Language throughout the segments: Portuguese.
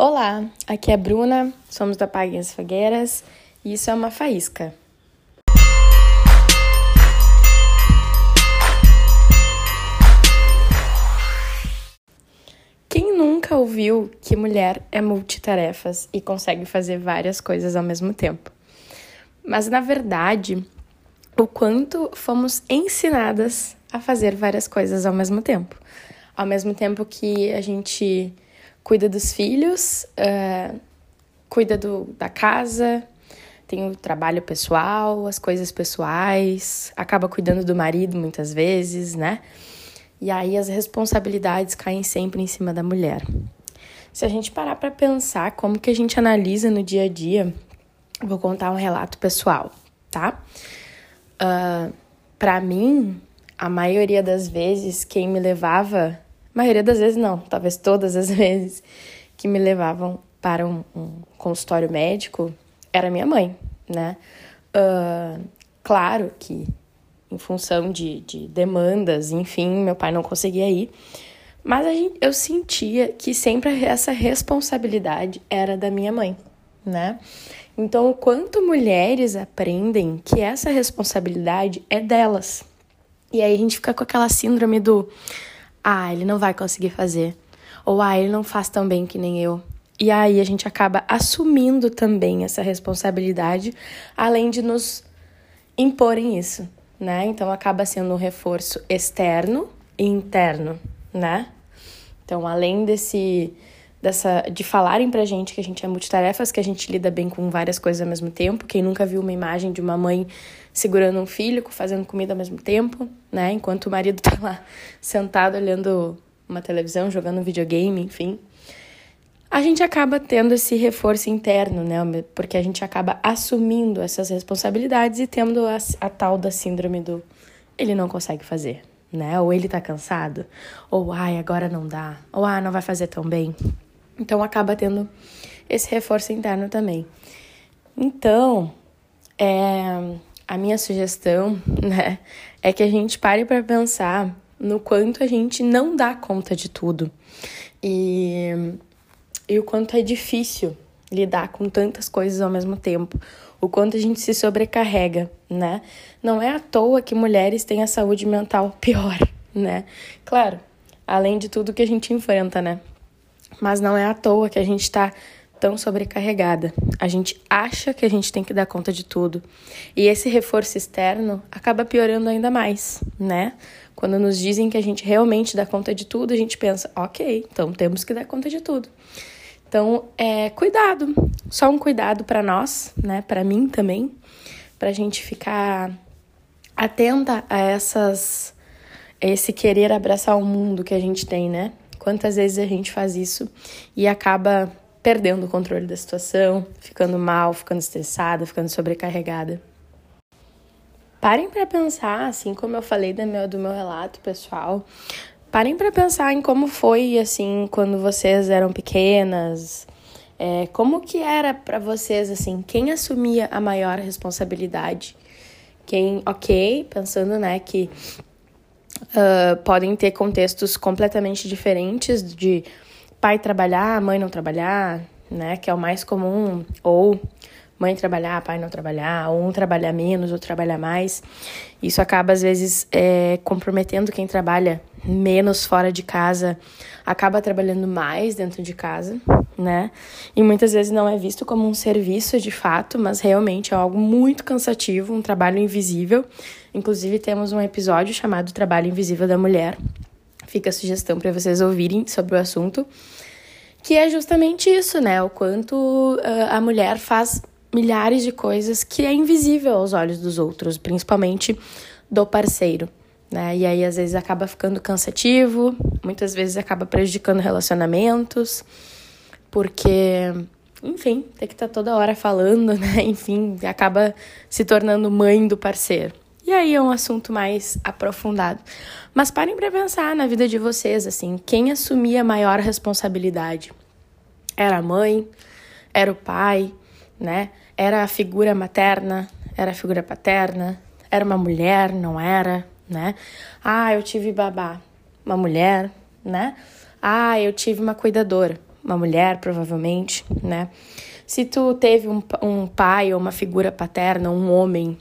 Olá, aqui é a Bruna, somos da Paguem as Fogueiras e isso é uma faísca. Quem nunca ouviu que mulher é multitarefas e consegue fazer várias coisas ao mesmo tempo? Mas na verdade, o quanto fomos ensinadas a fazer várias coisas ao mesmo tempo. Ao mesmo tempo que a gente cuida dos filhos, uh, cuida do, da casa, tem o trabalho pessoal, as coisas pessoais, acaba cuidando do marido muitas vezes, né? E aí as responsabilidades caem sempre em cima da mulher. Se a gente parar para pensar como que a gente analisa no dia a dia, vou contar um relato pessoal, tá? Uh, ah, para mim, a maioria das vezes, quem me levava, maioria das vezes não, talvez todas as vezes que me levavam para um, um consultório médico era minha mãe, né? Uh, claro que em função de, de demandas, enfim, meu pai não conseguia ir. Mas gente, eu sentia que sempre essa responsabilidade era da minha mãe, né? Então, o quanto mulheres aprendem que essa responsabilidade é delas. E aí a gente fica com aquela síndrome do ah, ele não vai conseguir fazer. Ou ah, ele não faz tão bem que nem eu. E aí a gente acaba assumindo também essa responsabilidade, além de nos imporem isso né? Então acaba sendo um reforço externo e interno, né? Então, além desse dessa de falarem pra gente que a gente é multitarefas, que a gente lida bem com várias coisas ao mesmo tempo. Quem nunca viu uma imagem de uma mãe segurando um filho, fazendo comida ao mesmo tempo, né? Enquanto o marido tá lá sentado olhando uma televisão, jogando um videogame, enfim a gente acaba tendo esse reforço interno, né? Porque a gente acaba assumindo essas responsabilidades e tendo a, a tal da síndrome do ele não consegue fazer, né? Ou ele tá cansado, ou ai, agora não dá, ou ah, não vai fazer tão bem. Então acaba tendo esse reforço interno também. Então, é, a minha sugestão, né, é que a gente pare para pensar no quanto a gente não dá conta de tudo. E e o quanto é difícil lidar com tantas coisas ao mesmo tempo, o quanto a gente se sobrecarrega, né? Não é à toa que mulheres têm a saúde mental pior, né? Claro, além de tudo que a gente enfrenta, né? Mas não é à toa que a gente está tão sobrecarregada. A gente acha que a gente tem que dar conta de tudo. E esse reforço externo acaba piorando ainda mais, né? Quando nos dizem que a gente realmente dá conta de tudo, a gente pensa, ok, então temos que dar conta de tudo. Então, é cuidado, só um cuidado para nós, né? Para mim também, para a gente ficar atenta a essas esse querer abraçar o mundo que a gente tem, né? Quantas vezes a gente faz isso e acaba perdendo o controle da situação, ficando mal, ficando estressada, ficando sobrecarregada. Parem para pensar, assim como eu falei do meu, do meu relato pessoal, Parem para pensar em como foi assim quando vocês eram pequenas. É, como que era para vocês assim? Quem assumia a maior responsabilidade? Quem, ok, pensando né que uh, podem ter contextos completamente diferentes de pai trabalhar, mãe não trabalhar, né? Que é o mais comum ou mãe trabalhar, pai não trabalhar, ou um trabalhar menos, ou trabalhar mais. Isso acaba, às vezes, é, comprometendo quem trabalha menos fora de casa, acaba trabalhando mais dentro de casa, né? E muitas vezes não é visto como um serviço de fato, mas realmente é algo muito cansativo, um trabalho invisível. Inclusive, temos um episódio chamado Trabalho Invisível da Mulher. Fica a sugestão para vocês ouvirem sobre o assunto. Que é justamente isso, né? O quanto uh, a mulher faz milhares de coisas que é invisível aos olhos dos outros, principalmente do parceiro. Né? E aí, às vezes, acaba ficando cansativo, muitas vezes acaba prejudicando relacionamentos, porque, enfim, tem que estar tá toda hora falando, né? Enfim, acaba se tornando mãe do parceiro. E aí é um assunto mais aprofundado. Mas parem para pensar na vida de vocês, assim, quem assumia a maior responsabilidade? Era a mãe? Era o pai? né? Era a figura materna, era a figura paterna, era uma mulher, não era, né? Ah, eu tive babá, uma mulher, né? Ah, eu tive uma cuidadora, uma mulher, provavelmente, né? Se tu teve um, um pai ou uma figura paterna, um homem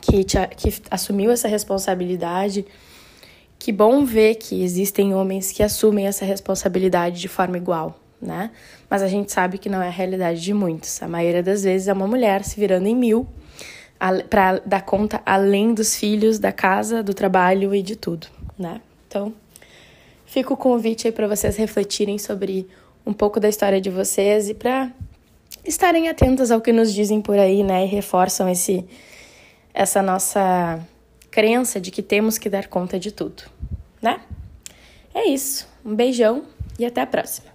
que, te, que assumiu essa responsabilidade, que bom ver que existem homens que assumem essa responsabilidade de forma igual, né? Mas a gente sabe que não é a realidade de muitos. A maioria das vezes é uma mulher se virando em mil para dar conta além dos filhos, da casa, do trabalho e de tudo, né? Então, fica o convite aí para vocês refletirem sobre um pouco da história de vocês e para estarem atentas ao que nos dizem por aí, né? E reforçam esse, essa nossa crença de que temos que dar conta de tudo, né? É isso. Um beijão e até a próxima.